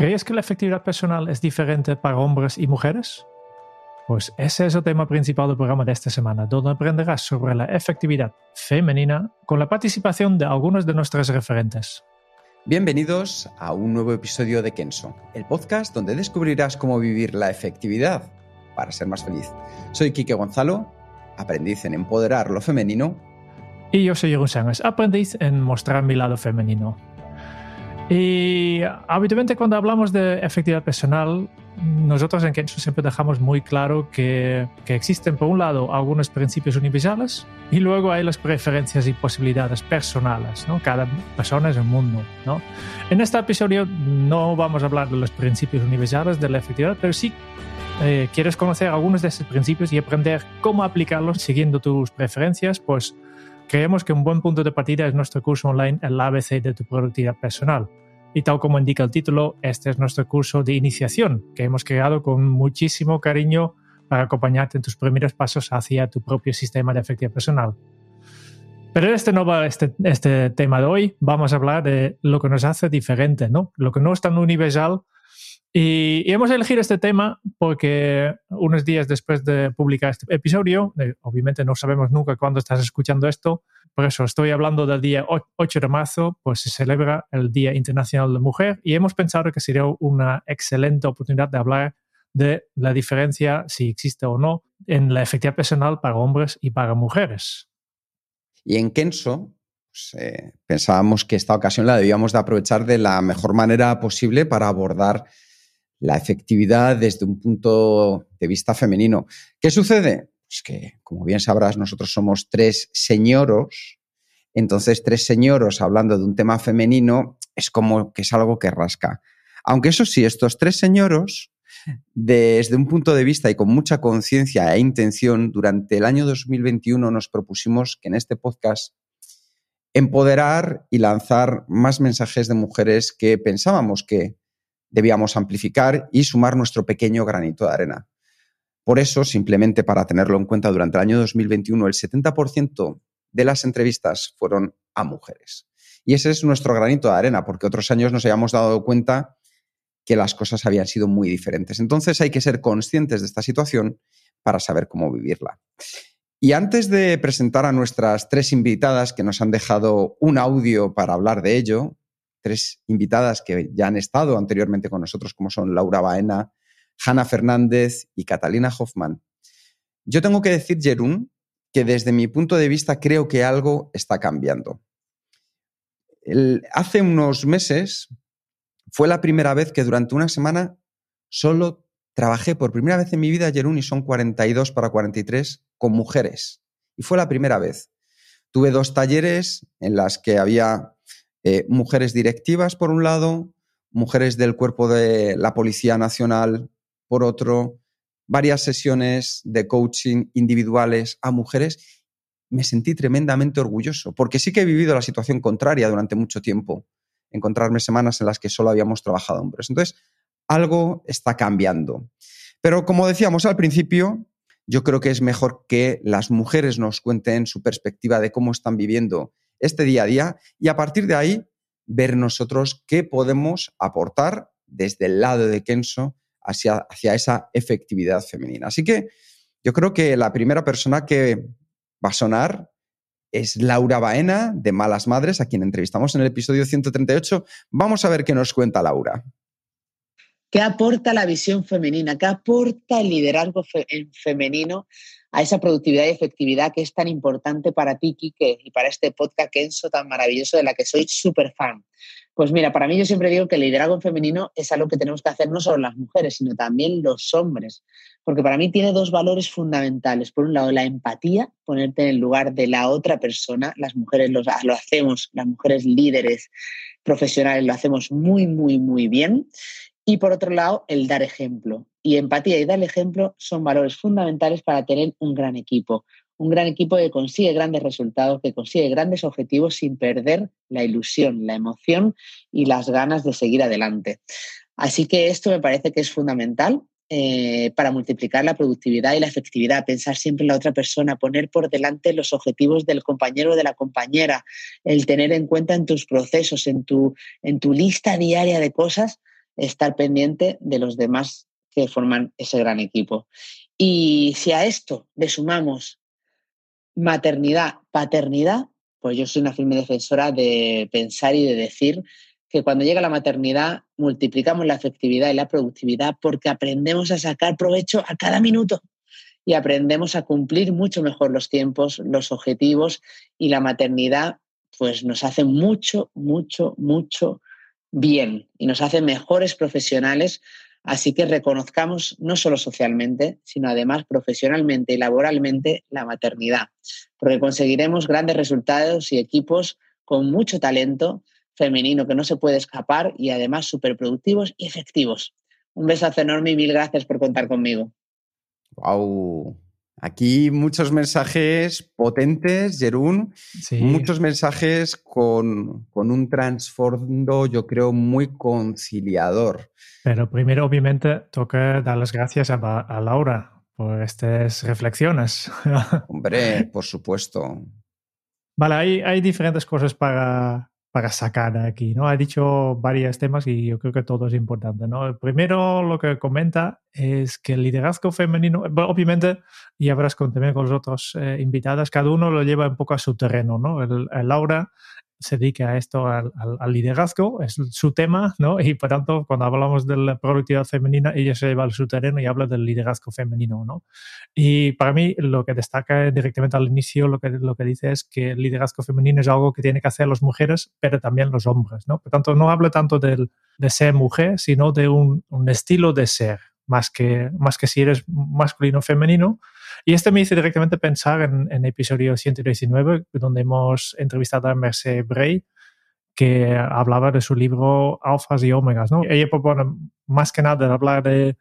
¿Crees que la efectividad personal es diferente para hombres y mujeres? Pues ese es el tema principal del programa de esta semana, donde aprenderás sobre la efectividad femenina con la participación de algunos de nuestros referentes. Bienvenidos a un nuevo episodio de Kenso, el podcast donde descubrirás cómo vivir la efectividad para ser más feliz. Soy Quique Gonzalo, aprendiz en empoderar lo femenino. Y yo soy Jeroen Sánchez, aprendiz en mostrar mi lado femenino. Y habitualmente cuando hablamos de efectividad personal, nosotros en Kenso siempre dejamos muy claro que, que, existen, por un lado, algunos principios universales y luego hay las preferencias y posibilidades personales. ¿no? Cada persona es un mundo. ¿no? En este episodio no vamos a hablar de los principios universales de la efectividad, pero sí eh, quieres conocer algunos de esos principios y aprender cómo aplicarlos siguiendo tus preferencias, pues creemos que un buen punto de partida es nuestro curso online, el ABC de tu productividad personal. Y tal como indica el título, este es nuestro curso de iniciación que hemos creado con muchísimo cariño para acompañarte en tus primeros pasos hacia tu propio sistema de efectividad personal. Pero este no va este, este tema de hoy. Vamos a hablar de lo que nos hace diferente, ¿no? Lo que no es tan universal. Y, y hemos elegido este tema porque unos días después de publicar este episodio, eh, obviamente no sabemos nunca cuándo estás escuchando esto, por eso estoy hablando del día 8 de marzo, pues se celebra el Día Internacional de la Mujer y hemos pensado que sería una excelente oportunidad de hablar de la diferencia, si existe o no, en la efectividad personal para hombres y para mujeres. Y en Kenso, pues, eh, pensábamos que esta ocasión la debíamos de aprovechar de la mejor manera posible para abordar la efectividad desde un punto de vista femenino. ¿Qué sucede? Pues que, como bien sabrás, nosotros somos tres señoros, entonces tres señoros hablando de un tema femenino es como que es algo que rasca. Aunque eso sí, estos tres señoros, desde un punto de vista y con mucha conciencia e intención, durante el año 2021 nos propusimos que en este podcast empoderar y lanzar más mensajes de mujeres que pensábamos que debíamos amplificar y sumar nuestro pequeño granito de arena. Por eso, simplemente para tenerlo en cuenta, durante el año 2021 el 70% de las entrevistas fueron a mujeres. Y ese es nuestro granito de arena, porque otros años nos habíamos dado cuenta que las cosas habían sido muy diferentes. Entonces hay que ser conscientes de esta situación para saber cómo vivirla. Y antes de presentar a nuestras tres invitadas que nos han dejado un audio para hablar de ello, tres invitadas que ya han estado anteriormente con nosotros, como son Laura Baena, Hanna Fernández y Catalina Hoffman. Yo tengo que decir, Jerún, que desde mi punto de vista creo que algo está cambiando. Hace unos meses fue la primera vez que durante una semana solo trabajé por primera vez en mi vida, Jerún, y son 42 para 43, con mujeres. Y fue la primera vez. Tuve dos talleres en las que había eh, mujeres directivas, por un lado, mujeres del cuerpo de la Policía Nacional, por otro, varias sesiones de coaching individuales a mujeres, me sentí tremendamente orgulloso, porque sí que he vivido la situación contraria durante mucho tiempo, encontrarme semanas en las que solo habíamos trabajado hombres. Entonces, algo está cambiando. Pero como decíamos al principio, yo creo que es mejor que las mujeres nos cuenten su perspectiva de cómo están viviendo este día a día y a partir de ahí ver nosotros qué podemos aportar desde el lado de Kenso hacia, hacia esa efectividad femenina. Así que yo creo que la primera persona que va a sonar es Laura Baena, de Malas Madres, a quien entrevistamos en el episodio 138. Vamos a ver qué nos cuenta Laura. ¿Qué aporta la visión femenina? ¿Qué aporta el liderazgo fe femenino a esa productividad y efectividad que es tan importante para ti, Kike, y para este podcast Kenso tan maravilloso de la que soy súper fan? Pues mira, para mí yo siempre digo que el liderazgo femenino es algo que tenemos que hacer no solo las mujeres, sino también los hombres, porque para mí tiene dos valores fundamentales. Por un lado, la empatía, ponerte en el lugar de la otra persona. Las mujeres lo hacemos, las mujeres líderes profesionales lo hacemos muy, muy, muy bien. Y por otro lado, el dar ejemplo. Y empatía y dar ejemplo son valores fundamentales para tener un gran equipo. Un gran equipo que consigue grandes resultados, que consigue grandes objetivos sin perder la ilusión, la emoción y las ganas de seguir adelante. Así que esto me parece que es fundamental eh, para multiplicar la productividad y la efectividad, pensar siempre en la otra persona, poner por delante los objetivos del compañero o de la compañera, el tener en cuenta en tus procesos, en tu, en tu lista diaria de cosas, estar pendiente de los demás que forman ese gran equipo. Y si a esto le sumamos maternidad, paternidad, pues yo soy una firme defensora de pensar y de decir que cuando llega la maternidad multiplicamos la efectividad y la productividad porque aprendemos a sacar provecho a cada minuto y aprendemos a cumplir mucho mejor los tiempos, los objetivos y la maternidad pues nos hace mucho, mucho, mucho bien y nos hace mejores profesionales. Así que reconozcamos no solo socialmente, sino además profesionalmente y laboralmente la maternidad, porque conseguiremos grandes resultados y equipos con mucho talento femenino que no se puede escapar y además súper productivos y efectivos. Un besazo enorme y mil gracias por contar conmigo. Wow. Aquí muchos mensajes potentes, Jerún, muchos mensajes con, un trasfondo, yo creo, muy conciliador. Pero primero, obviamente, toca dar las gracias a, a Laura por estas reflexiones. Hombre, por supuesto. Vale, hay, hay diferentes cosas para, para sacar aquí, ¿no? Ha dicho varios temas y yo creo que todo es importante, ¿no? primero lo que comenta es que el liderazgo femenino, obviamente, y habrás con, también con los otros eh, invitados, cada uno lo lleva un poco a su terreno, ¿no? El, el Laura se dedica a esto, al, liderazgo, es su tema, ¿no? Y por tanto, cuando hablamos de la productividad femenina, ella se lleva al su terreno y habla del liderazgo femenino, ¿no? Y para mí, lo que destaca directamente al inicio, lo que, lo que dice es que el liderazgo femenino es algo que tienen que hacer las mujeres, pero también los hombres, ¿no? Por tanto, no habla tanto del, de ser mujer, sino de un, un estilo de ser, más que, más que si eres masculino o femenino, y este me hizo directamente pensar en, el episodio 119, donde hemos entrevistado a Merce Bray, que hablaba de su libro Alfas y Omegas. ¿no? Ella propone más que nada hablar de,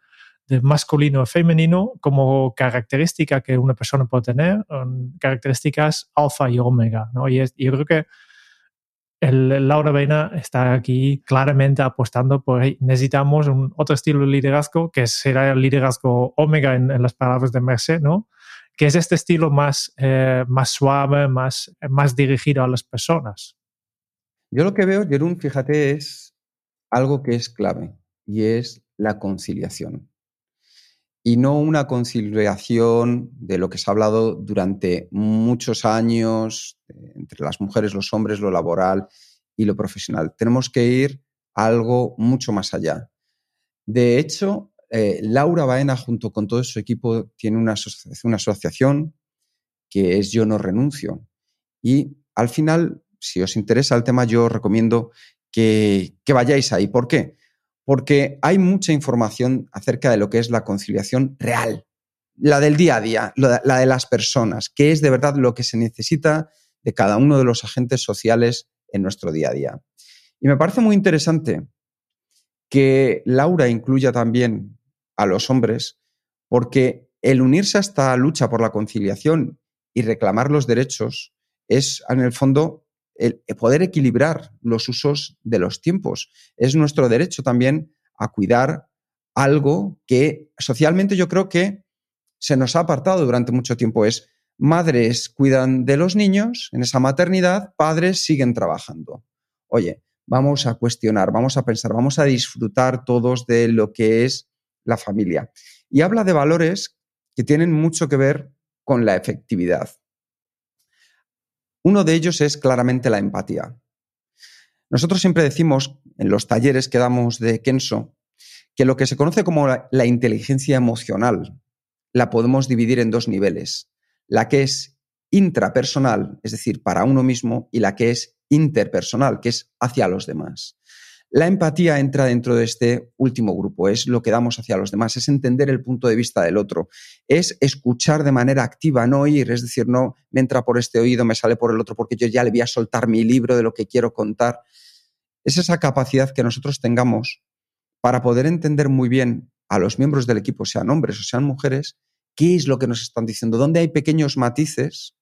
masculino y femenino como característica que una persona puede tener, características alfa y omega. ¿no? Y, yo creo que el, Laura Vena está aquí claramente apostando por necesitamos un otro estilo de liderazgo que será el liderazgo omega en, las palabras de Merced, ¿no? que es este estilo más, eh, más suave, más, más dirigido a las personas. Yo lo que veo, Jerún, fíjate, es algo que es clave y es la conciliación. Y no una conciliación de lo que se ha hablado durante muchos años eh, entre las mujeres, los hombres, lo laboral y lo profesional. Tenemos que ir algo mucho más allá. De hecho, eh, Laura Baena, junto con todo su equipo, tiene una, asociación que es Yo no renuncio. Y al final, si os interesa el tema, yo recomiendo que, vayáis ahí. ¿Por qué? Porque hay mucha información acerca de lo que es la conciliación real, la del día a día, la de las personas, que es de verdad lo que se necesita de cada uno de los agentes sociales en nuestro día a día. Y me parece muy interesante que Laura incluya también a los hombres, porque el unirse a esta lucha por la conciliación y reclamar los derechos es, en el fondo, el poder equilibrar los usos de los tiempos. Es nuestro derecho también a cuidar algo que socialmente yo creo que se nos ha apartado durante mucho tiempo. Es madres cuidan de los niños en esa maternidad, padres siguen trabajando. Oye, vamos a cuestionar, vamos a pensar, vamos a disfrutar todos de lo que es la familia. Y habla de valores que tienen mucho que ver con la efectividad. Uno de ellos es claramente la empatía. Nosotros siempre decimos en los talleres que damos de Kenso que lo que se conoce como la, inteligencia emocional la podemos dividir en dos niveles. La que es intrapersonal, es decir, para uno mismo, y la que es interpersonal, que es hacia los demás. La empatía entra dentro de este último grupo, es lo que damos hacia los demás, es entender el punto de vista del otro, es escuchar de manera activa, no oír, es decir, no me entra por este oído, me sale por el otro, porque yo ya le voy a soltar mi libro de lo que quiero contar. Es esa capacidad que nosotros tengamos para poder entender muy bien a los miembros del equipo, sean hombres o sean mujeres, qué es lo que nos están diciendo, dónde hay pequeños matices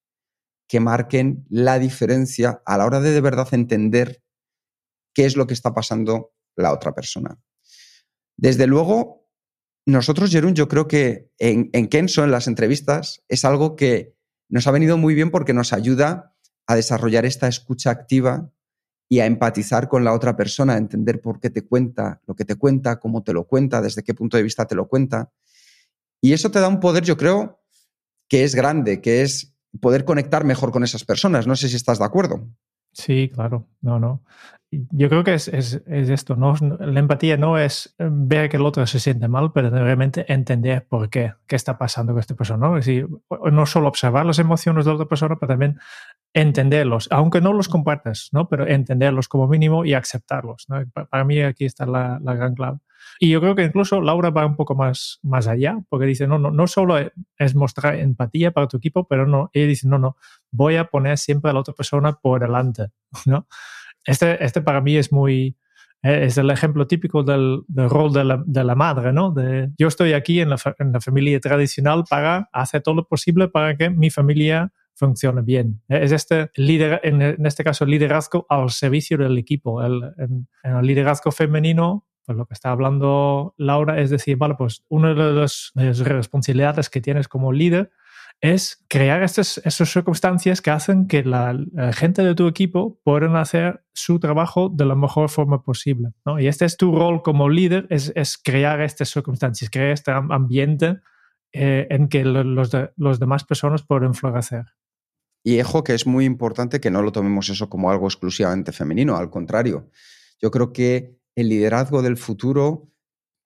que marquen la diferencia a la hora de de verdad entender qué es lo que está pasando la otra persona. Desde luego, nosotros, Jerún, yo creo que en, en Kenso, en las entrevistas, es algo que nos ha venido muy bien porque nos ayuda a desarrollar esta escucha activa y a empatizar con la otra persona, a entender por qué te cuenta lo que te cuenta, cómo te lo cuenta, desde qué punto de vista te lo cuenta. Y eso te da un poder, yo creo, que es grande, que es poder conectar mejor con esas personas. No sé si estás de acuerdo. Sí, claro, no, no. Yo creo que es, es, es, esto, ¿no? La empatía no es ver que el otro se siente mal, pero realmente entender por qué, qué está pasando con esta persona, ¿no? Es decir, no solo observar las emociones de la otra persona, pero también entenderlos, aunque no los compartas, ¿no? Pero entenderlos como mínimo y aceptarlos, ¿no? Para mí aquí está la, la gran clave. Y yo creo que incluso Laura va un poco más, más allá, porque dice, no, no, no solo es mostrar empatía para tu equipo, pero no, ella dice, no, no, voy a poner siempre a la otra persona por delante, ¿no? Este, este para mí es muy, eh, es el ejemplo típico del, del rol de la, de la, madre, ¿no? De, yo estoy aquí en la, en la, familia tradicional para hacer todo lo posible para que mi familia funcione bien. Eh, es este líder, en, este caso, liderazgo al servicio del equipo. El, en, en el liderazgo femenino pues lo que está hablando Laura es decir, vale, pues una de las, de las responsabilidades que tienes como líder es crear estas, estas circunstancias que hacen que la, la, gente de tu equipo puedan hacer su trabajo de la mejor forma posible. ¿no? Y este es tu rol como líder, es, es crear estas circunstancias, crear este ambiente eh, en que los, de, los demás personas pueden florecer. Y ejo que es muy importante que no lo tomemos eso como algo exclusivamente femenino, al contrario. Yo creo que el liderazgo del futuro,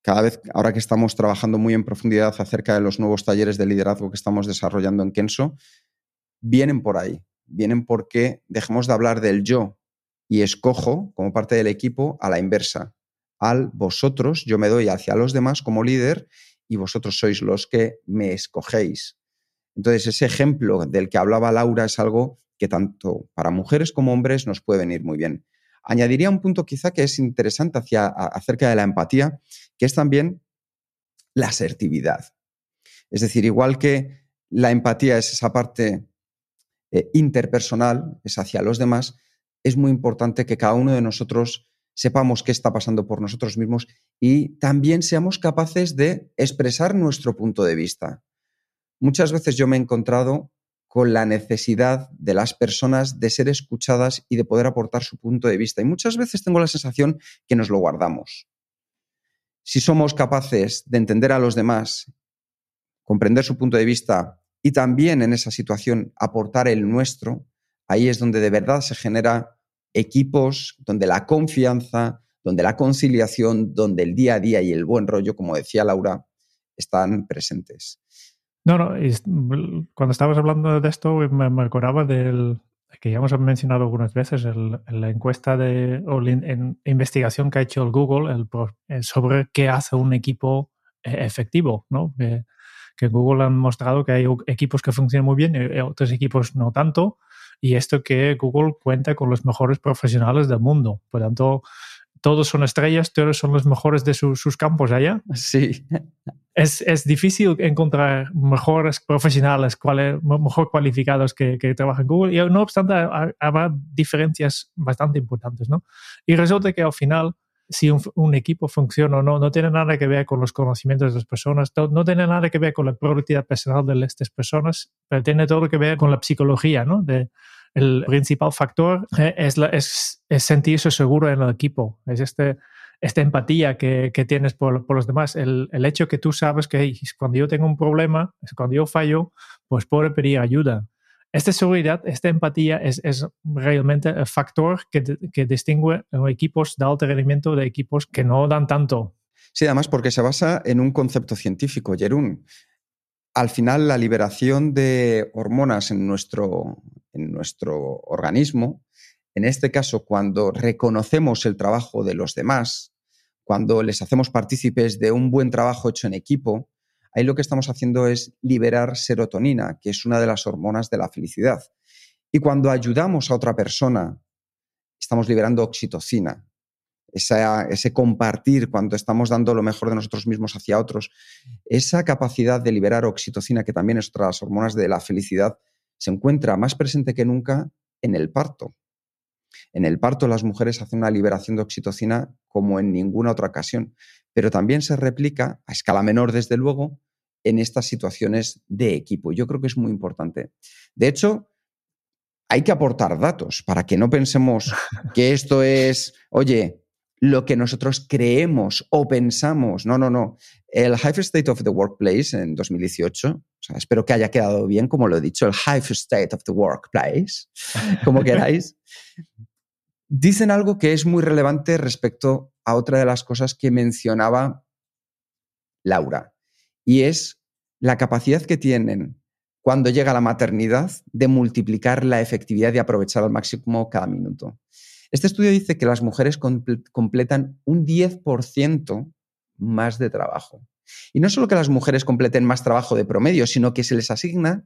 cada vez, ahora que estamos trabajando muy en profundidad acerca de los nuevos talleres de liderazgo que estamos desarrollando en Kenso, vienen por ahí. Vienen porque dejemos de hablar del yo y escojo como parte del equipo a la inversa. Al vosotros, yo me doy hacia los demás como líder y vosotros sois los que me escogéis. Entonces, ese ejemplo del que hablaba Laura es algo que tanto para mujeres como hombres nos puede venir muy bien. Añadiría un punto quizá que es interesante hacia, acerca de la empatía, que es también la asertividad. Es decir, igual que la empatía es esa parte eh, interpersonal, es hacia los demás, es muy importante que cada uno de nosotros sepamos qué está pasando por nosotros mismos y también seamos capaces de expresar nuestro punto de vista. Muchas veces yo me he encontrado con la necesidad de las personas de ser escuchadas y de poder aportar su punto de vista. Y muchas veces tengo la sensación que nos lo guardamos. Si somos capaces de entender a los demás, comprender su punto de vista y también en esa situación aportar el nuestro, ahí es donde de verdad se genera equipos, donde la confianza, donde la conciliación, donde el día a día y el buen rollo, como decía Laura, están presentes. No, no, cuando estabas hablando de esto me, me acordaba del que ya hemos mencionado algunas veces, el, la encuesta de, o la investigación que ha hecho el Google el, sobre qué hace un equipo eh, efectivo, ¿no? Que, que Google han mostrado que hay equipos que funcionan muy bien y otros equipos no tanto, y esto que Google cuenta con los mejores profesionales del mundo. Por tanto, todos son estrellas, todos son los mejores de su, sus campos allá. Sí. Es, es, difícil encontrar mejores profesionales, cual, mejor cualificados que, que, trabajan en Google. Y no obstante, habrá diferencias bastante importantes, ¿no? Y resulta que al final, si un, un, equipo funciona o no, no tiene nada que ver con los conocimientos de las personas, no tiene nada que ver con la productividad personal de estas personas, pero tiene todo que ver con la psicología, ¿no? De, el principal factor eh, es, es, sentirse seguro en el equipo, es este, esta empatía que, que tienes por, por, los demás, el, el, hecho que tú sabes que cuando yo tengo un problema, cuando yo fallo, pues puedo pedir ayuda. Esta seguridad, esta empatía es, es realmente el factor que, que distingue equipos de alto rendimiento de equipos que no dan tanto. Sí, además porque se basa en un concepto científico, Jerún al final la liberación de hormonas en nuestro, en nuestro organismo en este caso, cuando reconocemos el trabajo de los demás, cuando les hacemos partícipes de un buen trabajo hecho en equipo, ahí lo que estamos haciendo es liberar serotonina, que es una de las hormonas de la felicidad. Y cuando ayudamos a otra persona, estamos liberando oxitocina, ese compartir cuando estamos dando lo mejor de nosotros mismos hacia otros, esa capacidad de liberar oxitocina, que también es otra de las hormonas de la felicidad, se encuentra más presente que nunca en el parto. En el parto las mujeres hacen una liberación de oxitocina como en ninguna otra ocasión, pero también se replica, a escala menor desde luego, en estas situaciones de equipo. Yo creo que es muy importante. De hecho, hay que aportar datos para que no pensemos que esto es, oye, lo que nosotros creemos o pensamos. No, no, no. El Hive State of the Workplace en 2018, espero que haya quedado bien, como lo he dicho, el Hive State of the Workplace, como queráis, dicen algo que es muy relevante respecto a otra de las cosas que mencionaba Laura, y es la capacidad que tienen cuando llega la maternidad de multiplicar la efectividad y aprovechar al máximo cada minuto. Este estudio dice que las mujeres completan un 10% más de trabajo. Y no solo que las mujeres completen más trabajo de promedio, sino que se les asigna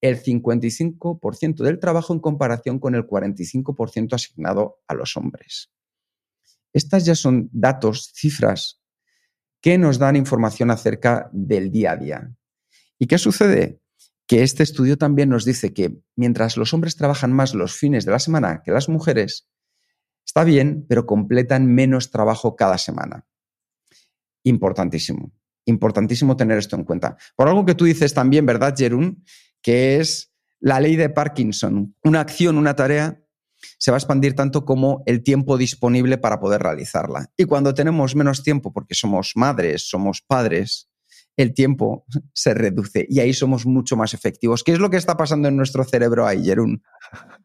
el 55% del trabajo en comparación con el 45% asignado a los hombres. Estas ya son datos, cifras, que nos dan información acerca del día a día. ¿Y qué sucede? que este estudio también nos dice que mientras los hombres trabajan más los fines de la semana que las mujeres, está bien, pero completan menos trabajo cada semana. Importantísimo, importantísimo tener esto en cuenta. Por algo que tú dices también, ¿verdad, Jerún? Que es la ley de Parkinson. Una acción, una tarea, se va a expandir tanto como el tiempo disponible para poder realizarla. Y cuando tenemos menos tiempo, porque somos madres, somos padres, el tiempo se reduce y ahí somos mucho más efectivos. ¿Qué es lo que está pasando en nuestro cerebro ahí, Jerún?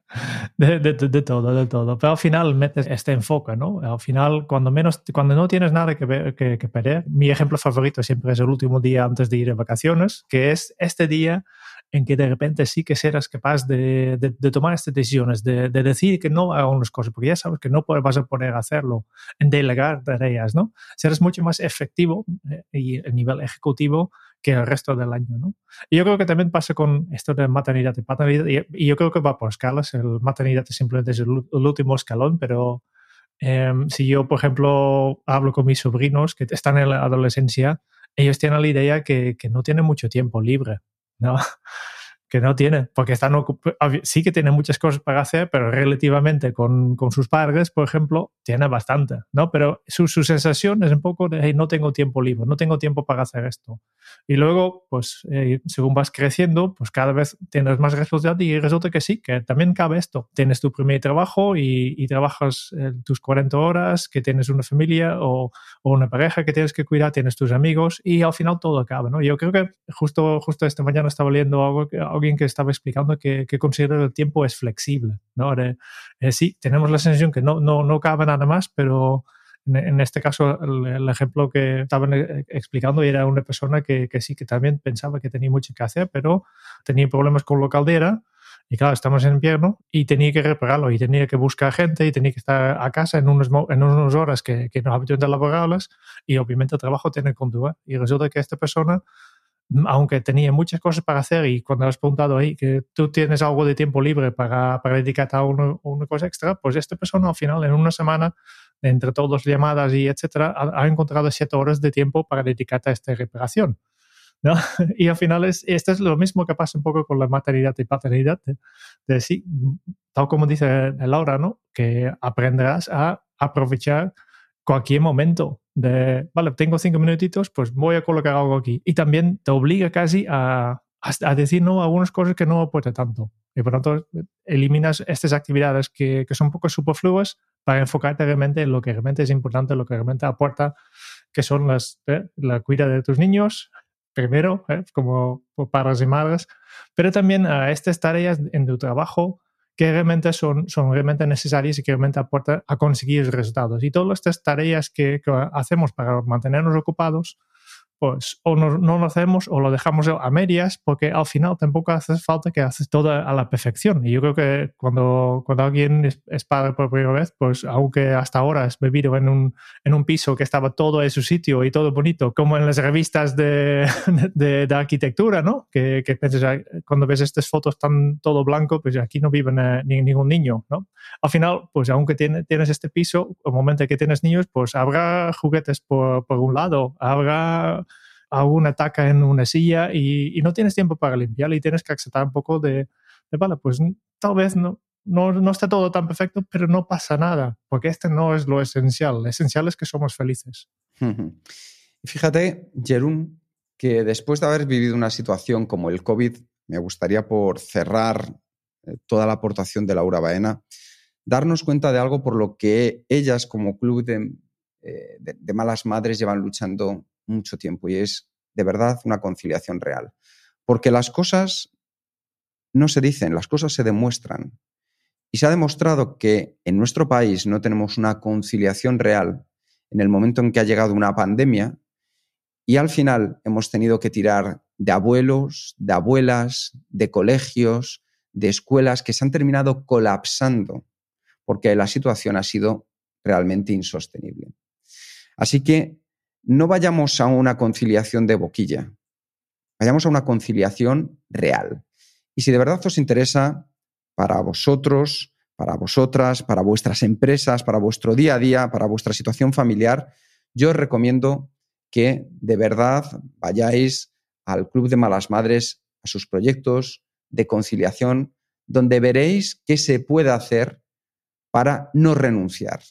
De, todo, de todo. Pero al final metes este enfoque, ¿no? Al final, cuando, menos, cuando no tienes nada que, que, que perder, mi ejemplo favorito siempre es el último día antes de ir de vacaciones, que es este día en que de repente sí que serás capaz de, de, tomar estas decisiones, de, de, decir que no a unas cosas, porque ya sabes que no vas a poner a hacerlo, en delegar tareas, ¿no? Serás mucho más efectivo eh, y a nivel ejecutivo que el resto del año, ¿no? Y yo creo que también pasa con esto de maternidad y paternidad, y, yo creo que va por escalas, el maternidad simplemente es el, último escalón, pero em, si yo, por ejemplo, hablo con mis sobrinos que están en la adolescencia, ellos tienen la idea que, que no tienen mucho tiempo libre ¿no? Que no tiene, porque están sí que tiene muchas cosas para hacer, pero relativamente con, con sus padres, por ejemplo, tiene bastante, ¿no? Pero su, su sensación es un poco de, no tengo tiempo libre, no tengo tiempo para hacer esto. Y luego, pues, eh, según vas creciendo, pues cada vez tienes más responsabilidad y resulta que sí, que también cabe esto. Tienes tu primer trabajo y, trabajas eh, tus 40 horas, que tienes una familia o, una pareja que tienes que cuidar, tienes tus amigos y al final todo acaba, ¿no? Yo creo que justo, justo esta mañana estaba leyendo algo que alguien que estaba explicando que, que el tiempo es flexible. ¿no? Eh, sí, tenemos la sensación que no, no, no cabe nada más, pero en, este caso el, ejemplo que estaban eh, explicando era una persona que, que, sí, que también pensaba que tenía mucho que hacer, pero tenía problemas con la caldera. Y claro, estamos en invierno y tenía que repararlo y tenía que buscar gente y tenía que estar a casa en unas en unas horas que, que no habitualmente laborables y obviamente el trabajo tiene que continuar. Y resulta que esta persona aunque tenía muchas cosas para hacer y cuando has preguntado ahí que tú tienes algo de tiempo libre para, para dedicarte a una cosa extra, pues esta persona al final en una semana, entre todas las llamadas y etcétera, ha, encontrado siete horas de tiempo para dedicarte a esta reparación. ¿no? Y al final es, esto es lo mismo que pasa un poco con la maternidad y paternidad, de, de sí, tal como dice Laura, ¿no? que aprenderás a aprovechar cualquier momento de, vale, tengo cinco minutitos, pues voy a colocar algo aquí. Y también te obliga casi a, a decir no a algunas cosas que no aporte tanto. Y por tanto, eliminas estas actividades que, que son un poco superfluas para enfocarte realmente en lo que realmente es importante, lo que realmente aporta, que son las, eh, la cuida de tus niños, primero, eh, como padres y madres, pero también a estas tareas en tu trabajo que realmente son, son realmente necesarias y que realmente aportan a conseguir resultados. Y todas estas tareas que, hacemos para mantenernos ocupados, pues o no, no, lo hacemos o lo dejamos a medias, porque al final tampoco hace falta que haces todo a la perfección. Y yo creo que cuando, cuando alguien es, padre por primera vez, pues aunque hasta ahora has vivido en un, en un piso que estaba todo en su sitio y todo bonito, como en las revistas de, de, arquitectura, ¿no? Que, que cuando ves estas fotos tan todo blanco, pues aquí no vive ningún niño, ¿no? Al final, pues aunque tienes, tienes este piso, el momento que tienes niños, pues habrá juguetes por, por un lado, habrá alguna taca en una silla y, no tienes tiempo para limpiarla y tienes que aceptar un poco de, vale, pues tal vez no, no, está todo tan perfecto, pero no pasa nada, porque este no es lo esencial. Lo esencial es que somos felices. Fíjate, Jerún, que después de haber vivido una situación como el COVID, me gustaría por cerrar eh, toda la aportación de Laura Baena, darnos cuenta de algo por lo que ellas como club de, eh, de malas madres llevan luchando mucho tiempo y es de verdad una conciliación real. Porque las cosas no se dicen, las cosas se demuestran. Y se ha demostrado que en nuestro país no tenemos una conciliación real en el momento en que ha llegado una pandemia y al final hemos tenido que tirar de abuelos, de abuelas, de colegios, de escuelas que se han terminado colapsando porque la situación ha sido realmente insostenible. Así que no vayamos a una conciliación de boquilla, vayamos a una conciliación real. Y si de verdad os interesa para vosotros, para vosotras, para vuestras empresas, para vuestro día a día, para vuestra situación familiar, yo os recomiendo que de verdad vayáis al Club de Malas Madres, a sus proyectos de conciliación, donde veréis qué se puede hacer para no renunciar.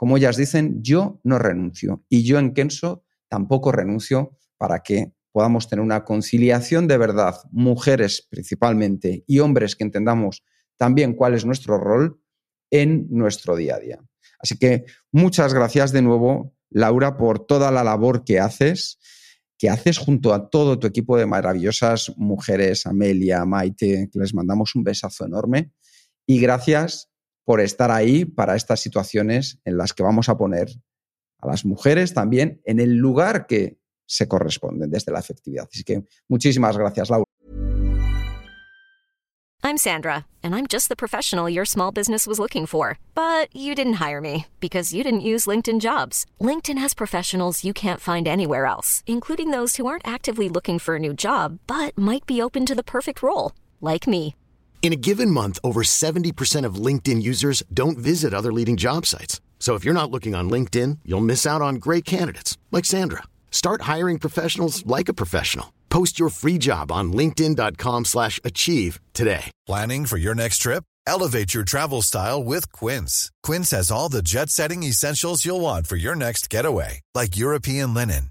Como ellas dicen, yo no renuncio y yo en Kenso tampoco renuncio para que podamos tener una conciliación de verdad, mujeres principalmente y hombres que entendamos también cuál es nuestro rol en nuestro día a día. Así que muchas gracias de nuevo, Laura, por toda la labor que haces, que haces junto a todo tu equipo de maravillosas mujeres, Amelia, Maite, que les mandamos un besazo enorme. Y gracias por estar ahí para estas situaciones en las que vamos a poner a las mujeres también en el lugar que se corresponden desde la efectividad. Así que muchísimas gracias, Laura. I'm Sandra, and I'm just the professional your small business was looking for. But you didn't hire me because you didn't use LinkedIn jobs. LinkedIn has professionals you can't find anywhere else, including those who aren't actively looking for a new job, but might be open to the perfect role, like me. In a given month, over 70% of LinkedIn users don't visit other leading job sites. So if you're not looking on LinkedIn, you'll miss out on great candidates like Sandra. Start hiring professionals like a professional. Post your free job on linkedin.com/achieve today. Planning for your next trip? Elevate your travel style with Quince. Quince has all the jet-setting essentials you'll want for your next getaway, like European linen,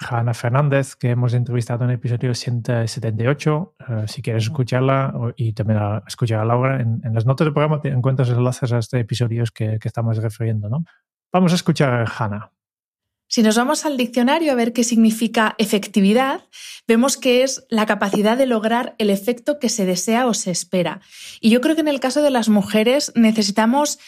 Hanna Fernández, que hemos entrevistado en el episodio 178. Eh, si quieres escucharla y también a escuchar a Laura, en, las notas del programa te encuentras enlaces a estos episodios que, que estamos refiriendo. ¿no? Vamos a escuchar a Hanna. Si nos vamos al diccionario a ver qué significa efectividad, vemos que es la capacidad de lograr el efecto que se desea o se espera. Y yo creo que en el caso de las mujeres necesitamos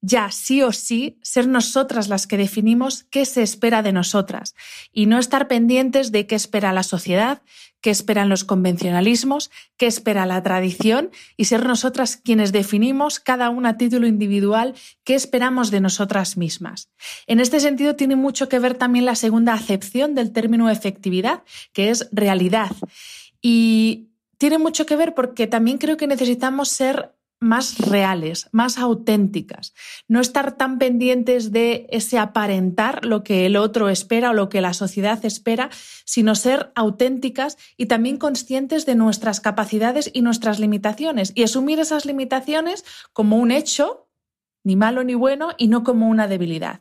ya sí o sí ser nosotras las que definimos qué se espera de nosotras y no estar pendientes de qué espera la sociedad, qué esperan los convencionalismos, qué espera la tradición y ser nosotras quienes definimos cada una a título individual qué esperamos de nosotras mismas. En este sentido tiene mucho que ver también la segunda acepción del término efectividad, que es realidad. Y tiene mucho que ver porque también creo que necesitamos ser más reales, más auténticas, no estar tan pendientes de ese aparentar lo que el otro espera o lo que la sociedad espera, sino ser auténticas y también conscientes de nuestras capacidades y nuestras limitaciones y asumir esas limitaciones como un hecho, ni malo ni bueno, y no como una debilidad.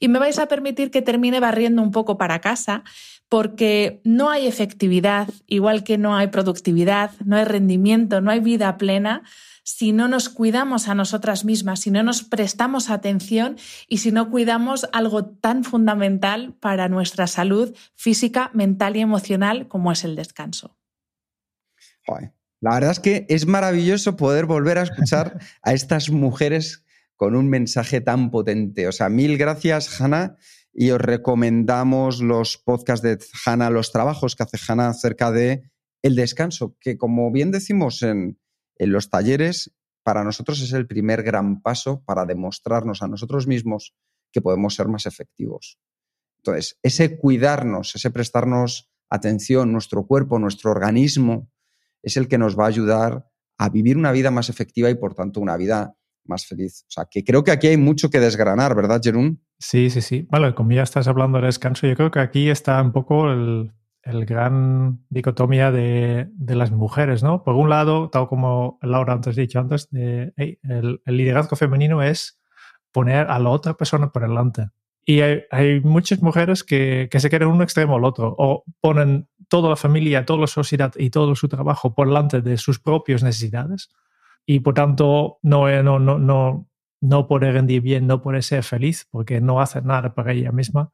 Y me vais a permitir que termine barriendo un poco para casa, porque no hay efectividad, igual que no hay productividad, no hay rendimiento, no hay vida plena si no nos cuidamos a nosotras mismas, si no nos prestamos atención y si no cuidamos algo tan fundamental para nuestra salud física, mental y emocional como es el descanso. La verdad es que es maravilloso poder volver a escuchar a estas mujeres con un mensaje tan potente. O sea, mil gracias, Hanna, y os recomendamos los podcasts de Hanna, los trabajos que hace Hanna acerca de el descanso, que como bien decimos en, en los talleres, para nosotros es el primer gran paso para demostrarnos a nosotros mismos que podemos ser más efectivos. Entonces, ese cuidarnos, ese prestarnos atención, nuestro cuerpo, nuestro organismo, es el que nos va a ayudar a vivir una vida más efectiva y, por tanto, una vida más feliz. O sea, que creo que aquí hay mucho que desgranar, ¿verdad, Jerún? Sí, sí, sí. Vale, como ya estás hablando de descanso, yo creo que aquí está un poco el, el gran dicotomía de, las mujeres, ¿no? Por un lado, tal como Laura antes dicho antes, el, liderazgo femenino es poner a la otra persona por delante. Y hay, muchas mujeres que, se quieren un extremo al otro, o ponen toda la familia, toda la sociedad y todo su trabajo por delante de sus propias necesidades, y por tanto no, no, no, no, no puede rendir bien, no puede ser feliz, porque no hace nada para ella misma.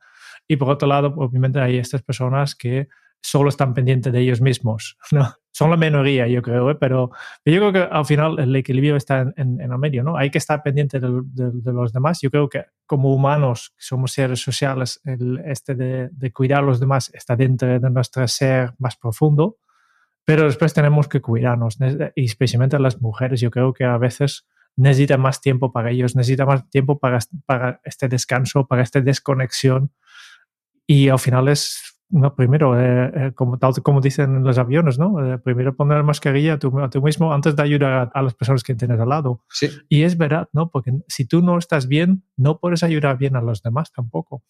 Y por otro lado, obviamente hay estas personas que solo están pendientes de ellos mismos. ¿no? Son la minoría, yo creo, ¿eh? pero yo creo que al final el equilibrio está en, el medio. ¿no? Hay que estar pendiente de, los demás. Yo creo que como humanos, somos seres sociales, el, este de, de, cuidar a los demás está dentro de nuestro ser más profundo, pero después tenemos que cuidarnos, y especialmente las mujeres. Yo creo que a veces necesitan más tiempo para ellos, necesitan más tiempo para, para este descanso, para esta desconexión. Y al final es no, primero, eh, eh, como, tal como dicen en los aviones, ¿no? Eh, primero poner mascarilla a tú, mismo antes de ayudar a, las personas que tienes al lado. Sí. Y es verdad, ¿no? Porque si tú no estás bien, no puedes ayudar bien a los demás tampoco.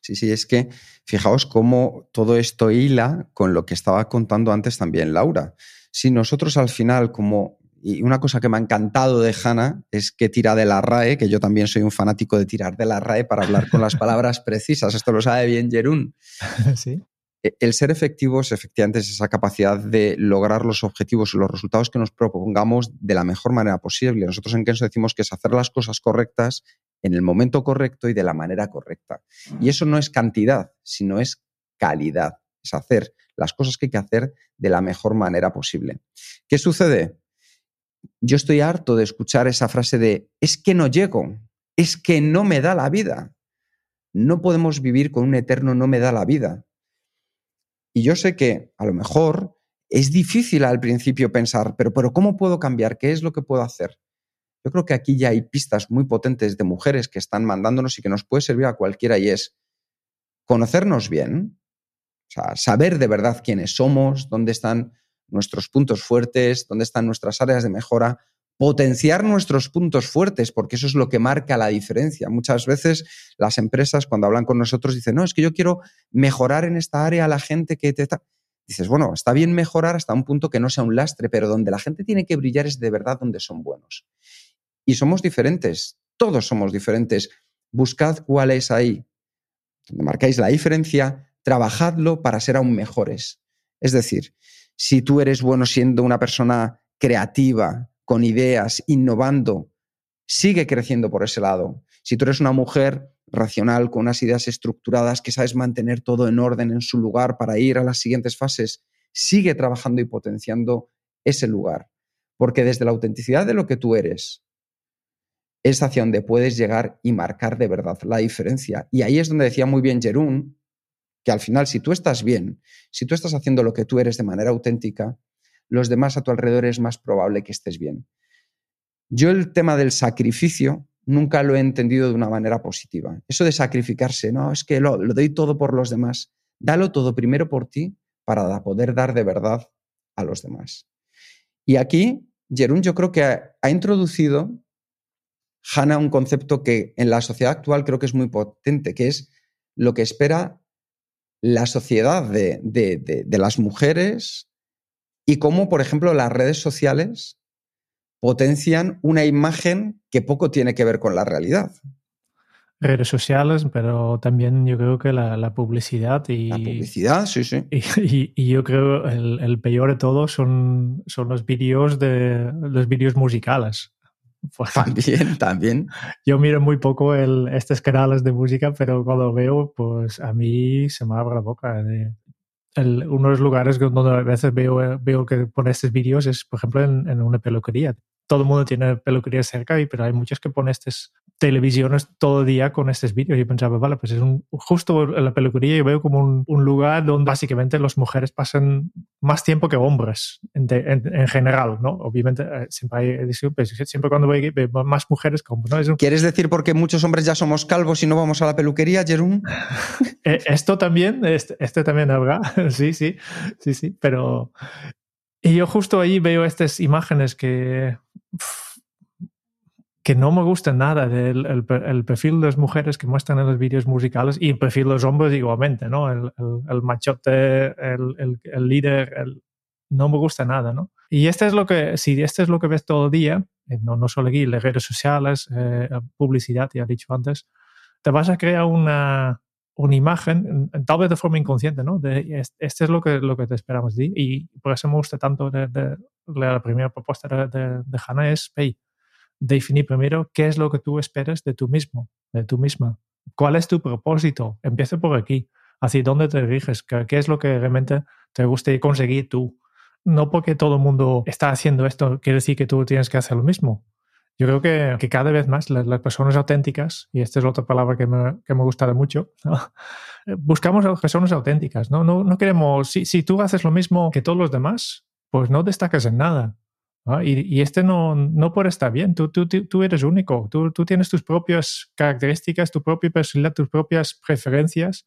Sí, sí, es que fijaos cómo todo esto hila con lo que estaba contando antes también Laura. Si nosotros al final, como y una cosa que me ha encantado de Hannah es que tira de la RAE, que yo también soy un fanático de tirar de la RAE para hablar con las palabras precisas. Esto lo sabe bien Jerún. Sí. E, el ser efectivos efectivamente es esa capacidad de lograr los objetivos y los resultados que nos propongamos de la mejor manera posible. Nosotros en Kenso decimos que es hacer las cosas correctas en el momento correcto y de la manera correcta. Y eso no es cantidad, sino es calidad. Es hacer las cosas que hay que hacer de la mejor manera posible. ¿Qué sucede? Yo estoy harto de escuchar esa frase de es que no llego, es que no me da la vida. No podemos vivir con un eterno no me da la vida. Y yo sé que a lo mejor es difícil al principio pensar, pero, pero ¿cómo puedo cambiar? ¿Qué es lo que puedo hacer? Yo creo que aquí ya hay pistas muy potentes de mujeres que están mandándonos y que nos puede servir a cualquiera y es conocernos bien, o sea, saber de verdad quiénes somos, dónde están nuestros puntos fuertes, dónde están nuestras áreas de mejora, potenciar nuestros puntos fuertes, porque eso es lo que marca la diferencia. Muchas veces las empresas cuando hablan con nosotros dicen, no, es que yo quiero mejorar en esta área a la gente que te... Dices, bueno, está bien mejorar hasta un punto que no sea un lastre, pero donde la gente tiene que brillar es de verdad donde son buenos. Y somos diferentes, todos somos diferentes. Buscad cuál es ahí, donde marcáis la diferencia, trabajadlo para ser aún mejores. Es decir, si tú eres bueno siendo una persona creativa, con ideas, innovando, sigue creciendo por ese lado. Si tú eres una mujer racional, con unas ideas estructuradas, que sabes mantener todo en orden, en su lugar para ir a las siguientes fases, sigue trabajando y potenciando ese lugar. Porque desde la autenticidad de lo que tú eres, es hacia donde puedes llegar y marcar de verdad la diferencia. Y ahí es donde decía muy bien Jerún, que al final si tú estás bien, si tú estás haciendo lo que tú eres de manera auténtica, los demás a tu alrededor es más probable que estés bien. Yo el tema del sacrificio nunca lo he entendido de una manera positiva. Eso de sacrificarse, no, es que lo, doy todo por los demás. Dalo todo primero por ti para poder dar de verdad a los demás. Y aquí, Jerún yo creo que ha, ha introducido Hannah un concepto que en la sociedad actual creo que es muy potente, que es lo que espera la sociedad de, las mujeres y cómo, por ejemplo, las redes sociales potencian una imagen que poco tiene que ver con la realidad. redes sociales, pero también yo creo que la, publicidad y... La publicidad, sí, sí. Y, yo creo el, el peor de todo son, son los vídeos de los vídeos musicales. Pues, también, también. Yo miro muy poco el, estos canales de música, pero cuando veo, pues a mí se me abre la boca. De, el, uno de los lugares donde a veces veo, veo que pone estos vídeos es, por ejemplo, en, en una peluquería todo el mundo tiene peluquería cerca, pero hay muchos que ponen estas televisiones todo el día con estos vídeos. Y pensaba, vale, pues es un, justo en la peluquería yo veo como un, lugar donde básicamente las mujeres pasan más tiempo que hombres en, general, ¿no? Obviamente eh, siempre hay, pues, siempre cuando veo, más mujeres como, ¿no? ¿Quieres decir porque muchos hombres ya somos calvos y no vamos a la peluquería, Jerón? Eh, esto también, este, este, también habrá, sí, sí, sí, sí, pero... Y yo justo ahí veo estas imágenes que que no me gusta nada del el, perfil de las mujeres que muestran en los vídeos musicales y el perfil de los hombres igualmente, ¿no? El, machote, el, líder, no me gusta nada, ¿no? Y este es lo que, si este es lo que ves todo el día, eh, no, no solo aquí, las redes sociales, eh, publicidad, ya he dicho antes, te vas a crear una, una imagen, tal vez de forma inconsciente, ¿no? De, este es lo que, lo que te esperamos de Y por eso me gusta tanto de, la primera propuesta de, de Hannah es, hey, definir primero qué es lo que tú esperas de tú mismo, de tú misma. ¿Cuál es tu propósito? Empieza por aquí. ¿Hacia dónde te diriges? ¿Qué, es lo que realmente te gusta conseguir tú? No porque todo el mundo está haciendo esto, quiere decir que tú tienes que hacer lo mismo. Yo creo que, cada vez más las, personas auténticas, y esta es otra palabra que me, que me gusta mucho, buscamos a personas auténticas. No, no, no queremos, si, si tú haces lo mismo que todos los demás, pues no destacas en nada. Y, este no, no puede estar bien. Tú, tú, tú eres único. Tú, tú, tienes tus propias características, tu propia personalidad, tus propias preferencias.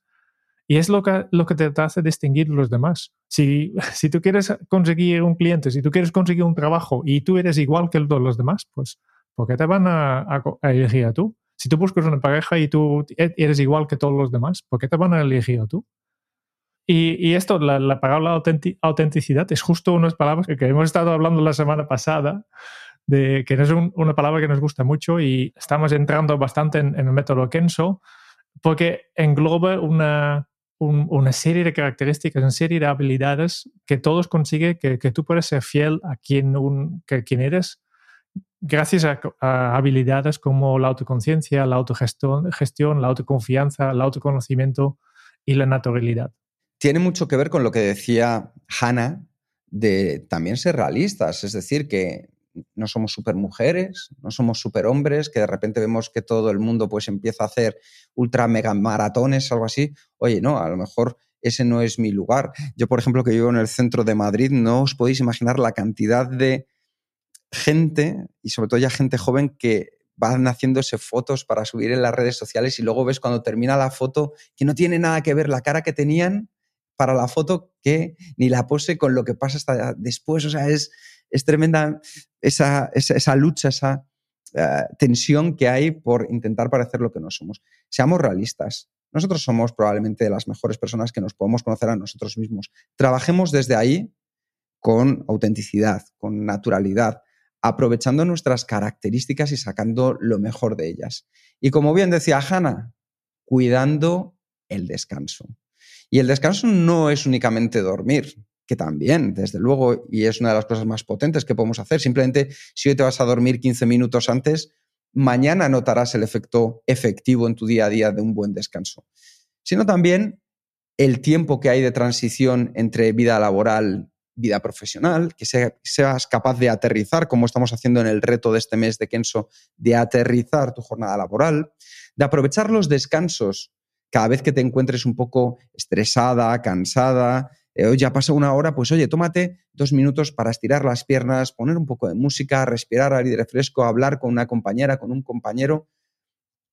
Y es lo que, lo que te hace distinguir de los demás. Si, si tú quieres conseguir un cliente, si tú quieres conseguir un trabajo y tú eres igual que los demás, pues ¿por qué te van a, a elegir a tú? Si tú buscas una pareja y tú e, eres igual que todos los demás, ¿por qué te van a elegir a tú? Y, esto, la, la palabra autenticidad, es justo unas palabras que, hemos estado hablando la semana pasada, de que es una palabra que nos gusta mucho y estamos entrando bastante en, el método Kenso, porque engloba una, una serie de características, una serie de habilidades que todos consiguen que, que tú puedes ser fiel a quien, un, que, quien eres gracias a, a, habilidades como la autoconciencia, la autogestión, gestión, la autoconfianza, el autoconocimiento y la naturalidad tiene mucho que ver con lo que decía Hannah de también ser realistas, es decir, que no somos supermujeres, no somos superhombres, que de repente vemos que todo el mundo pues empieza a hacer ultra mega maratones, algo así. Oye, no, a lo mejor ese no es mi lugar. Yo, por ejemplo, que vivo en el centro de Madrid, no os podéis imaginar la cantidad de gente, y sobre todo ya gente joven, que van haciéndose fotos para subir en las redes sociales y luego ves cuando termina la foto que no tiene nada que ver la cara que tenían para la foto que ni la pose con lo que pasa hasta después. O sea, es, es tremenda esa, esa, lucha, esa eh, tensión que hay por intentar parecer lo que no somos. Seamos realistas. Nosotros somos probablemente las mejores personas que nos podemos conocer a nosotros mismos. Trabajemos desde ahí con autenticidad, con naturalidad, aprovechando nuestras características y sacando lo mejor de ellas. Y como bien decía Hanna, cuidando el descanso. Y el descanso no es únicamente dormir, que también, desde luego, y es una de las cosas más potentes que podemos hacer. Simplemente, si hoy te vas a dormir 15 minutos antes, mañana notarás el efecto efectivo en tu día a día de un buen descanso. Sino también el tiempo que hay de transición entre vida laboral vida profesional, que seas capaz de aterrizar, como estamos haciendo en el reto de este mes de Kenso, de aterrizar tu jornada laboral, de aprovechar los descansos cada vez que te encuentres un poco estresada, cansada, eh, ya pasa una hora, pues oye, tómate dos minutos para estirar las piernas, poner un poco de música, respirar aire fresco, hablar con una compañera, con un compañero.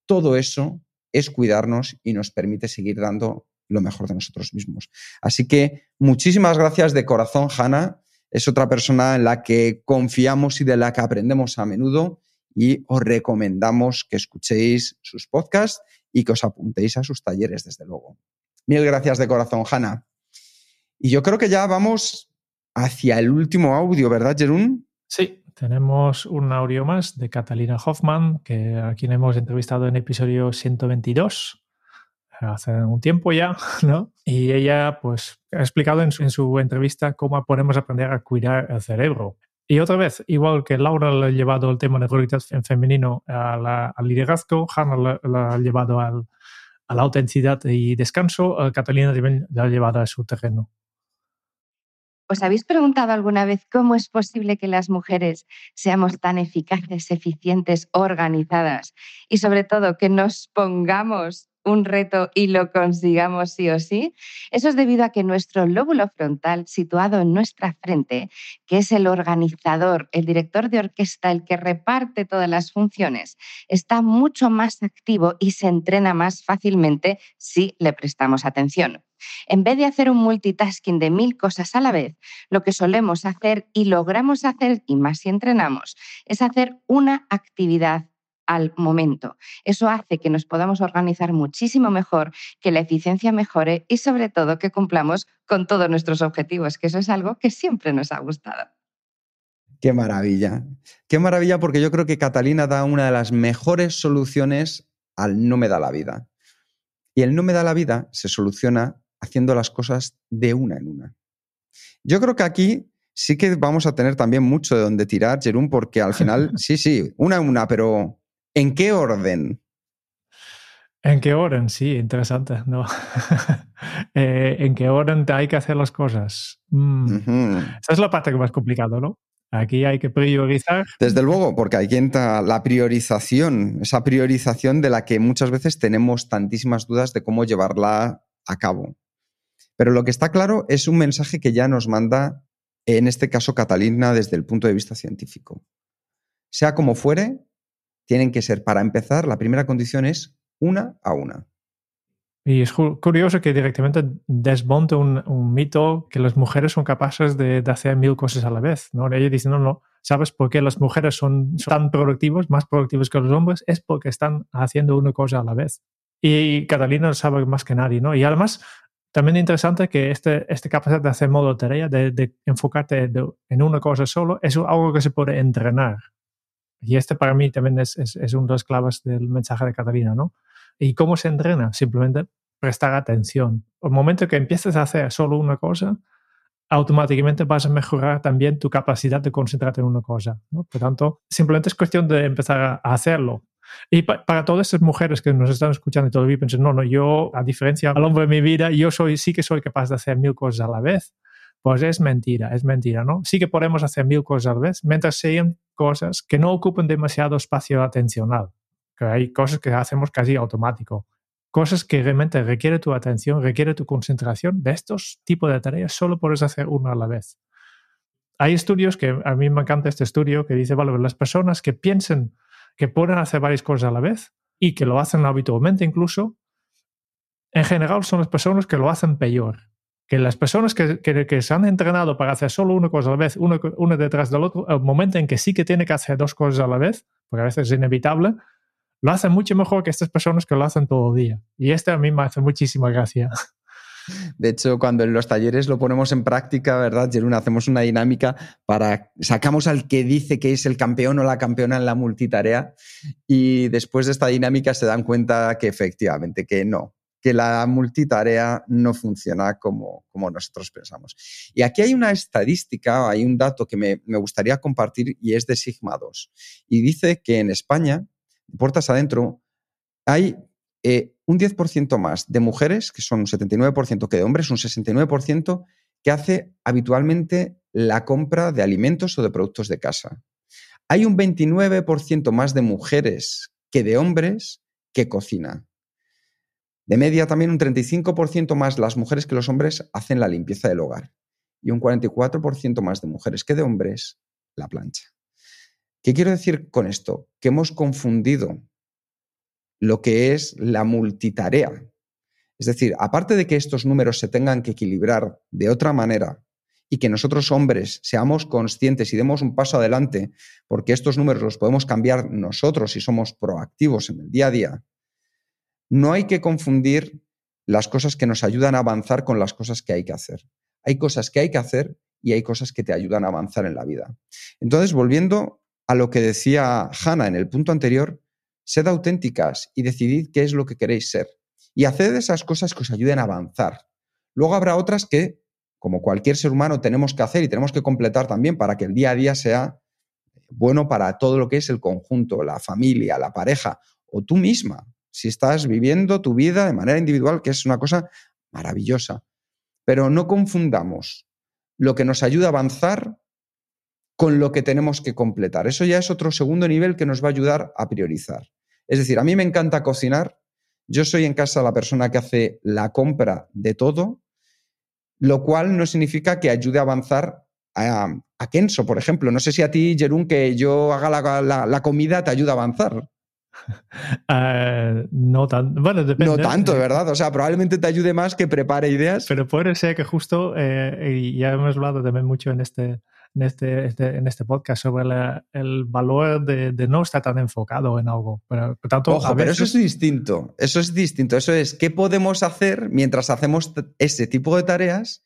Todo eso es cuidarnos y nos permite seguir dando lo mejor de nosotros mismos. Así que muchísimas gracias de corazón, Hanna. Es otra persona en la que confiamos y de la que aprendemos a menudo y os recomendamos que escuchéis sus podcasts y que os apuntéis a sus talleres, desde luego. Mil gracias de corazón, Hanna. Y yo creo que ya vamos hacia el último audio, ¿verdad, Jerún? Sí, Tenemos un audio más de Catalina Hoffman, que a quien hemos entrevistado en episodio 122 hace un tiempo ya, ¿no? Y ella, pues, ha explicado en su, entrevista cómo podemos aprender a cuidar el cerebro. Y otra vez, igual que Laura le ha llevado el tema de realidad en femenino al liderazgo, Hannah lo ha llevado a la autenticidad y descanso, eh, Catalina también lo ha llevado a su terreno. ¿Os habéis preguntado alguna vez cómo es posible que las mujeres seamos tan eficaces, eficientes, organizadas y sobre todo que nos pongamos un reto y lo consigamos sí o sí, eso es debido a que nuestro lóbulo frontal, situado en nuestra frente, que es el organizador, el director de orquesta, el que reparte todas las funciones, está mucho más activo y se entrena más fácilmente si le prestamos atención. En vez de hacer un multitasking de mil cosas a la vez, lo que solemos hacer y logramos hacer, y más si entrenamos, es hacer una actividad al momento. Eso hace que nos podamos organizar muchísimo mejor, que la eficiencia mejore y sobre todo que cumplamos con todos nuestros objetivos, que eso es algo que siempre nos ha gustado. Qué maravilla. Qué maravilla porque yo creo que Catalina da una de las mejores soluciones al no me da la vida. Y el no me da la vida se soluciona haciendo las cosas de una en una. Yo creo que aquí sí que vamos a tener también mucho de donde tirar, Jerún, porque al final, sí, sí, una en una, pero ¿En qué orden? ¿En qué orden? Sí, interesante. No. Eh, ¿En qué orden hay que hacer las cosas? Mm. Esa es la parte que más complicado, ¿no? Aquí hay que priorizar. Desde luego, porque ahí entra la priorización, esa priorización de la que muchas veces tenemos tantísimas dudas de cómo llevarla a cabo. Pero lo que está claro es un mensaje que ya nos manda, en este caso, Catalina, desde el punto de vista científico. Sea como fuere, tienen que ser, para empezar, la primera condición es una a una. Y es curioso que directamente desmonte un, mito que las mujeres son capaces de, hacer mil cosas a la vez. ¿no? Ella dice, no, no, ¿sabes por qué las mujeres son, tan productivas, más productivas que los hombres? Es porque están haciendo una cosa a la vez. Y Catalina lo sabe más que nadie, ¿no? Y además, también interesante que este, esta capacidad de hacer modo tarea, de, enfocarte en una cosa solo, es algo que se puede entrenar. Y este para mí también es, es, uno de los claves del mensaje de Catalina, ¿no? ¿Y cómo se entrena? Simplemente prestar atención. El momento que empieces a hacer solo una cosa, automáticamente vas a mejorar también tu capacidad de concentrarte en una cosa. ¿no? Por tanto, simplemente es cuestión de empezar a hacerlo. Y para todas esas mujeres que nos están escuchando y todavía piensan, no, no, yo, a diferencia del hombre de mi vida, yo soy, sí que soy capaz de hacer mil cosas a la vez. Pues es mentira, es mentira, ¿no? Sí que podemos hacer mil cosas a la vez, mientras sean cosas que no ocupen demasiado espacio atencional, que hay cosas que hacemos casi automático, cosas que realmente requieren tu atención, requieren tu concentración. De estos tipos de tareas solo puedes hacer una a la vez. Hay estudios que a mí me encanta este estudio que dice, vale, las personas que piensen que pueden hacer varias cosas a la vez y que lo hacen habitualmente incluso, en general son las personas que lo hacen peor que las personas que, que, se han entrenado para hacer solo una cosa a la vez, uno, uno detrás del otro, el momento en que sí que tiene que hacer dos cosas a la vez, porque a veces es inevitable, lo hacen mucho mejor que estas personas que lo hacen todo el día. Y esto a mí me hace muchísima gracia. De hecho, cuando en los talleres lo ponemos en práctica, ¿verdad, Jeruna? Hacemos una dinámica para. Sacamos al que dice que es el campeón o la campeona en la multitarea y después de esta dinámica se dan cuenta que efectivamente, que no, que la multitarea no funciona como, como nosotros pensamos. Y aquí hay una estadística, hay un dato que me, gustaría compartir y es de Sigma 2. Y dice que en España, puertas adentro, hay eh, un 10% más de mujeres, que son un 79%, que de hombres, un 69%, que hace habitualmente la compra de alimentos o de productos de casa. Hay un 29% más de mujeres que de hombres que cocina. De media, también un 35% más las mujeres que los hombres hacen la limpieza del hogar y un 44% más de mujeres que de hombres la plancha. ¿Qué quiero decir con esto? Que hemos confundido lo que es la multitarea. Es decir, aparte de que estos números se tengan que equilibrar de otra manera y que nosotros hombres seamos conscientes y demos un paso adelante, porque estos números los podemos cambiar nosotros si somos proactivos en el día a día, no hay que confundir las cosas que nos ayudan a avanzar con las cosas que hay que hacer. Hay cosas que hay que hacer y hay cosas que te ayudan a avanzar en la vida. Entonces, volviendo a lo que decía Hannah en el punto anterior, sed auténticas y decidid qué es lo que queréis ser. Y haced esas cosas que os ayuden a avanzar. Luego habrá otras que, como cualquier ser humano, tenemos que hacer y tenemos que completar también para que el día a día sea bueno para todo lo que es el conjunto, la familia, la pareja o tú misma, si estás viviendo tu vida de manera individual, que es una cosa maravillosa. Pero no confundamos lo que nos ayuda a avanzar con lo que tenemos que completar. Eso ya es otro segundo nivel que nos va a ayudar a priorizar. Es decir, a mí me encanta cocinar, yo soy en casa la persona que hace la compra de todo, lo cual no significa que ayude a avanzar a, Kenso, por ejemplo. No sé si a ti, Jerún, que yo haga la, comida te ayuda a avanzar. Eh, no tanto. Bueno, depende. No tanto, ¿verdad? O sea, probablemente te ayude más que prepare ideas. Pero puede ser que justo, eh, y ya hemos hablado también mucho en este, en este, este en este podcast sobre el valor de, no estar tan enfocado en algo. Pero, tanto, Ojo, pero eso es distinto. Eso es distinto. Eso es qué podemos hacer mientras hacemos ese tipo de tareas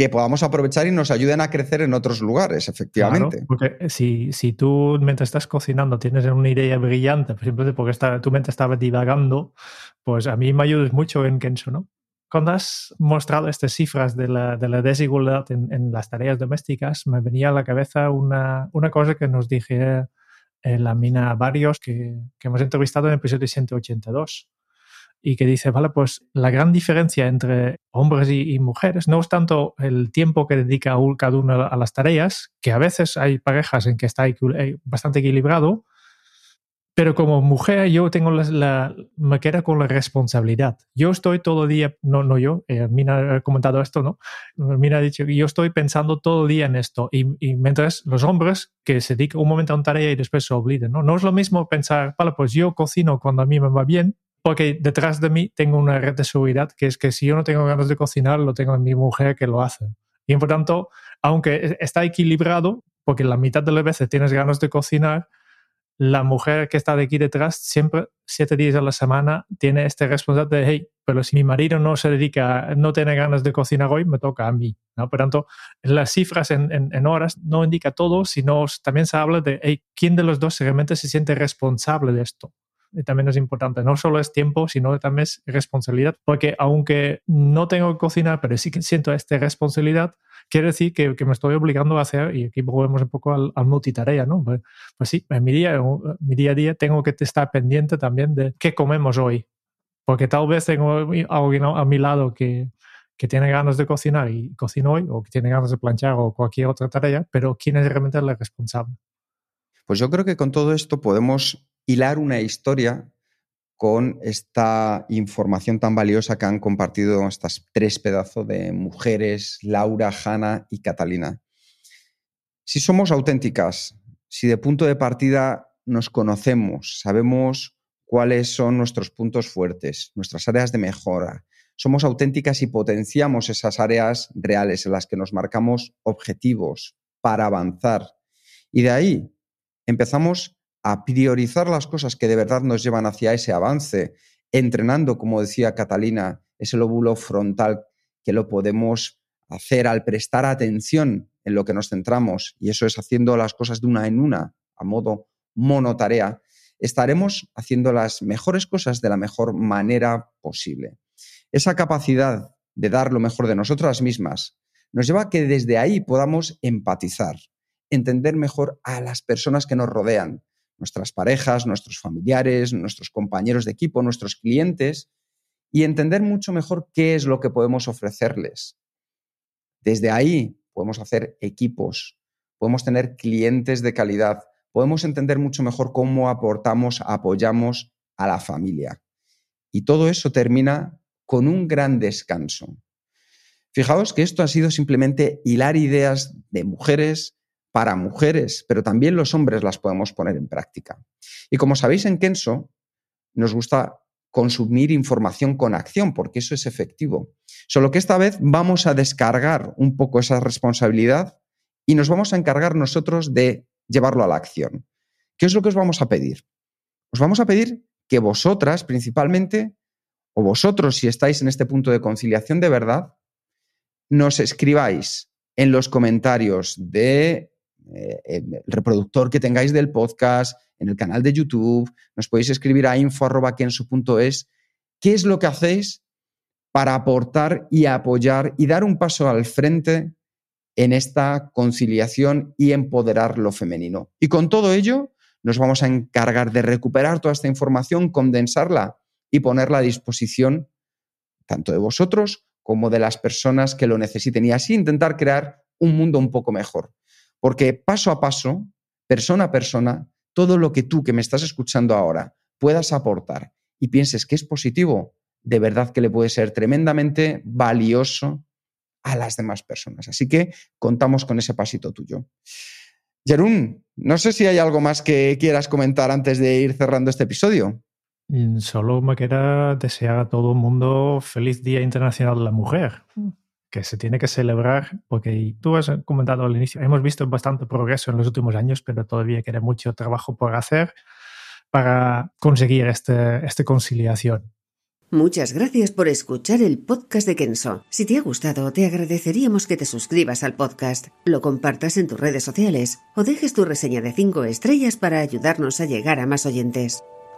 que podamos aprovechar y nos ayuden a crecer en otros lugares, efectivamente. porque si, si tú mientras estás cocinando tienes una idea brillante, simplemente porque está, tu mente estaba divagando, pues a mí me ayudas mucho en Kenso, ¿no? Cuando has mostrado estas cifras de la, de la desigualdad en, en, las tareas domésticas, me venía a la cabeza una, una cosa que nos dije en la mina varios que, que hemos entrevistado en el episodio 182 y que dice, vale, pues la gran diferencia entre hombres y, mujeres no es tanto el tiempo que dedica cada uno a las tareas, que a veces hay parejas en que está eh, bastante equilibrado, pero como mujer yo tengo la, me queda con la responsabilidad. Yo estoy todo el día, no, no yo, eh, Mina ha comentado esto, ¿no? Mina ha dicho que yo estoy pensando todo el día en esto y, y, mientras los hombres que se dedican un momento a una tarea y después se olviden, ¿no? No es lo mismo pensar, vale, pues yo cocino cuando a mí me va bien, porque detrás de mí tengo una red de seguridad, que es que si yo no tengo ganas de cocinar, lo tengo en mi mujer que lo hace. Y por tanto, aunque está equilibrado, porque la mitad de las veces tienes ganas de cocinar, la mujer que está de aquí detrás siempre, siete días a la semana, tiene este responsabilidad de, hey, pero si mi marido no se dedica, no tiene ganas de cocinar hoy, me toca a mí. ¿no? Por tanto, las cifras en, en, horas no indica todo, sino también se habla de, hey, ¿quién de los dos realmente se siente responsable de esto? También es importante. No solo es tiempo, sino también es responsabilidad. Porque aunque no tengo que cocinar, pero sí que siento esta responsabilidad, quiere decir que, me estoy obligando a hacer, y aquí volvemos un poco al, al multitarea, ¿no? Pues, pues, sí, en mi día, mi día a día tengo que estar pendiente también de qué comemos hoy. Porque tal vez tengo alguien a mi lado que, que tiene ganas de cocinar y cocina hoy, o que tiene ganas de planchar o cualquier otra tarea, pero ¿quién es realmente el responsable? Pues yo creo que con todo esto podemos hilar una historia con esta información tan valiosa que han compartido estas tres pedazos de mujeres, Laura, Hanna y Catalina. Si somos auténticas, si de punto de partida nos conocemos, sabemos cuáles son nuestros puntos fuertes, nuestras áreas de mejora, somos auténticas y potenciamos esas áreas reales en las que nos marcamos objetivos para avanzar. Y de ahí empezamos a priorizar las cosas que de verdad nos llevan hacia ese avance, entrenando, como decía Catalina, ese lóbulo frontal que lo podemos hacer al prestar atención en lo que nos centramos, y eso es haciendo las cosas de una en una, a modo monotarea, estaremos haciendo las mejores cosas de la mejor manera posible. Esa capacidad de dar lo mejor de nosotras mismas nos lleva a que desde ahí podamos empatizar, entender mejor a las personas que nos rodean, nuestras parejas, nuestros familiares, nuestros compañeros de equipo, nuestros clientes, y entender mucho mejor qué es lo que podemos ofrecerles. Desde ahí podemos hacer equipos, podemos tener clientes de calidad, podemos entender mucho mejor cómo aportamos, apoyamos a la familia. Y todo eso termina con un gran descanso. Fijaos que esto ha sido simplemente hilar ideas de mujeres para mujeres, pero también los hombres las podemos poner en práctica. Y como sabéis en Kenso, nos gusta consumir información con acción, porque eso es efectivo. Solo que esta vez vamos a descargar un poco esa responsabilidad y nos vamos a encargar nosotros de llevarlo a la acción. ¿Qué es lo que os vamos a pedir? Os vamos a pedir que vosotras principalmente, o vosotros si estáis en este punto de conciliación de verdad, nos escribáis en los comentarios de el reproductor que tengáis del podcast, en el canal de YouTube, nos podéis escribir a info.kenso.es qué es lo que hacéis para aportar y apoyar y dar un paso al frente en esta conciliación y empoderar lo femenino. Y con todo ello, nos vamos a encargar de recuperar toda esta información, condensarla y ponerla a disposición tanto de vosotros como de las personas que lo necesiten y así intentar crear un mundo un poco mejor. Porque paso a paso, persona a persona, todo lo que tú que me estás escuchando ahora puedas aportar y pienses que es positivo, de verdad que le puede ser tremendamente valioso a las demás personas. Así que contamos con ese pasito tuyo. Jerún, no sé si hay algo más que quieras comentar antes de ir cerrando este episodio. Mm, solo me queda desear a todo el mundo feliz Día Internacional de la Mujer, que se tiene que celebrar, porque tú has comentado al inicio, hemos visto bastante progreso en los últimos años, pero todavía queda mucho trabajo por hacer para conseguir este, esta conciliación. Muchas gracias por escuchar el podcast de Kenso. Si te ha gustado, te agradeceríamos que te suscribas al podcast, lo compartas en tus redes sociales o dejes tu reseña de 5 estrellas para ayudarnos a llegar a más oyentes.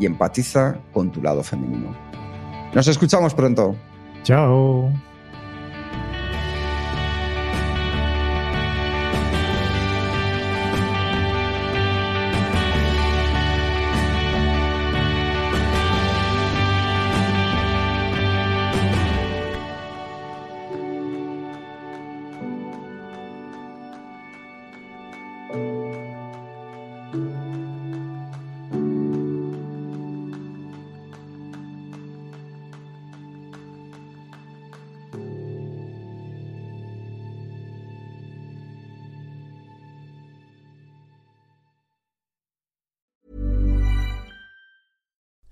y empatiza con tu lado femenino. Nos escuchamos pronto. Chao.